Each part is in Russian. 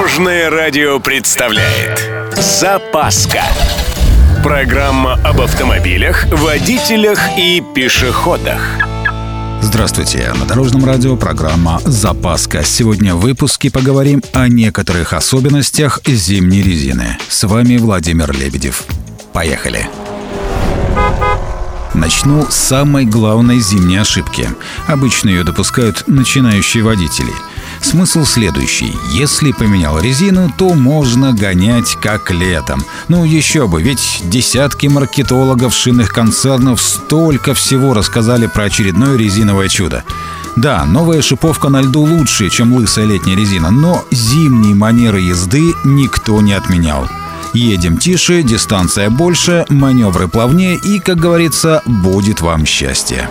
Дорожное радио представляет Запаска Программа об автомобилях, водителях и пешеходах Здравствуйте! На Дорожном радио программа «Запаска». Сегодня в выпуске поговорим о некоторых особенностях зимней резины. С вами Владимир Лебедев. Поехали! Начну с самой главной зимней ошибки. Обычно ее допускают начинающие водители – Смысл следующий. Если поменял резину, то можно гонять как летом. Ну еще бы, ведь десятки маркетологов шинных концернов столько всего рассказали про очередное резиновое чудо. Да, новая шиповка на льду лучше, чем лысая летняя резина, но зимние манеры езды никто не отменял. Едем тише, дистанция больше, маневры плавнее и, как говорится, будет вам счастье.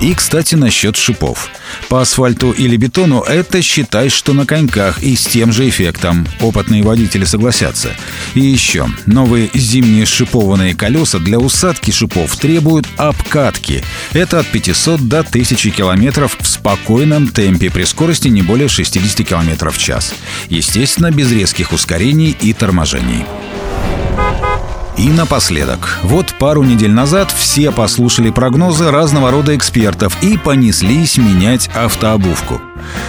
И, кстати, насчет шипов. По асфальту или бетону это считай, что на коньках и с тем же эффектом. Опытные водители согласятся. И еще, новые зимние шипованные колеса для усадки шипов требуют обкатки. Это от 500 до 1000 километров в спокойном темпе при скорости не более 60 километров в час. Естественно, без резких ускорений и торможений. И напоследок. Вот пару недель назад все послушали прогнозы разного рода экспертов и понеслись менять автообувку.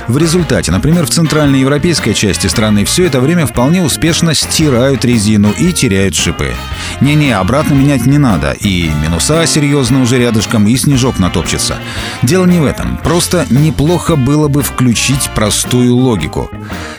В результате, например, в центральной европейской части страны все это время вполне успешно стирают резину и теряют шипы. Не-не, обратно менять не надо, и минуса серьезно уже рядышком, и снежок натопчется. Дело не в этом, просто неплохо было бы включить простую логику.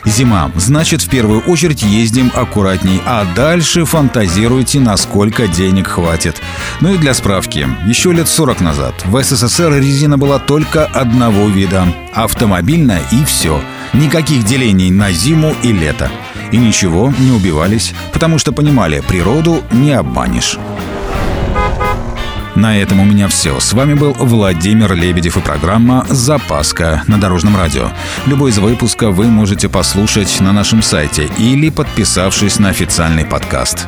Зима, значит в первую очередь ездим аккуратней, а дальше фантазируйте, насколько денег хватит. Ну и для справки, еще лет 40 назад в СССР резина была только одного вида – автомобильная и все. Никаких делений на зиму и лето. И ничего, не убивались, потому что понимали, природу не обманешь. На этом у меня все. С вами был Владимир Лебедев и программа «Запаска» на Дорожном радио. Любой из выпусков вы можете послушать на нашем сайте или подписавшись на официальный подкаст.